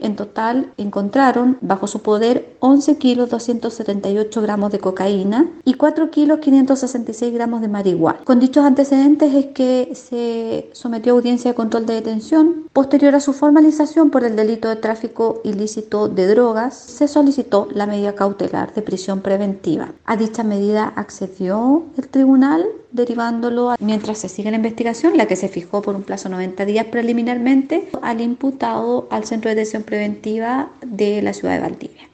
En total encontraron bajo su poder 11 kilos 278 gramos de cocaína y 4 kilos 566 gramos de marihuana. Con dichos antecedentes es que se sometió a audiencia de control de detención. Posterior a su formalización por el delito de tráfico ilícito de drogas, se solicitó la medida cautelar de prisión preventiva. A dicha medida accedió el tribunal derivándolo mientras se sigue la investigación, la que se fijó por un plazo de 90 días preliminarmente, al imputado al Centro de Detención Preventiva de la ciudad de Valdivia.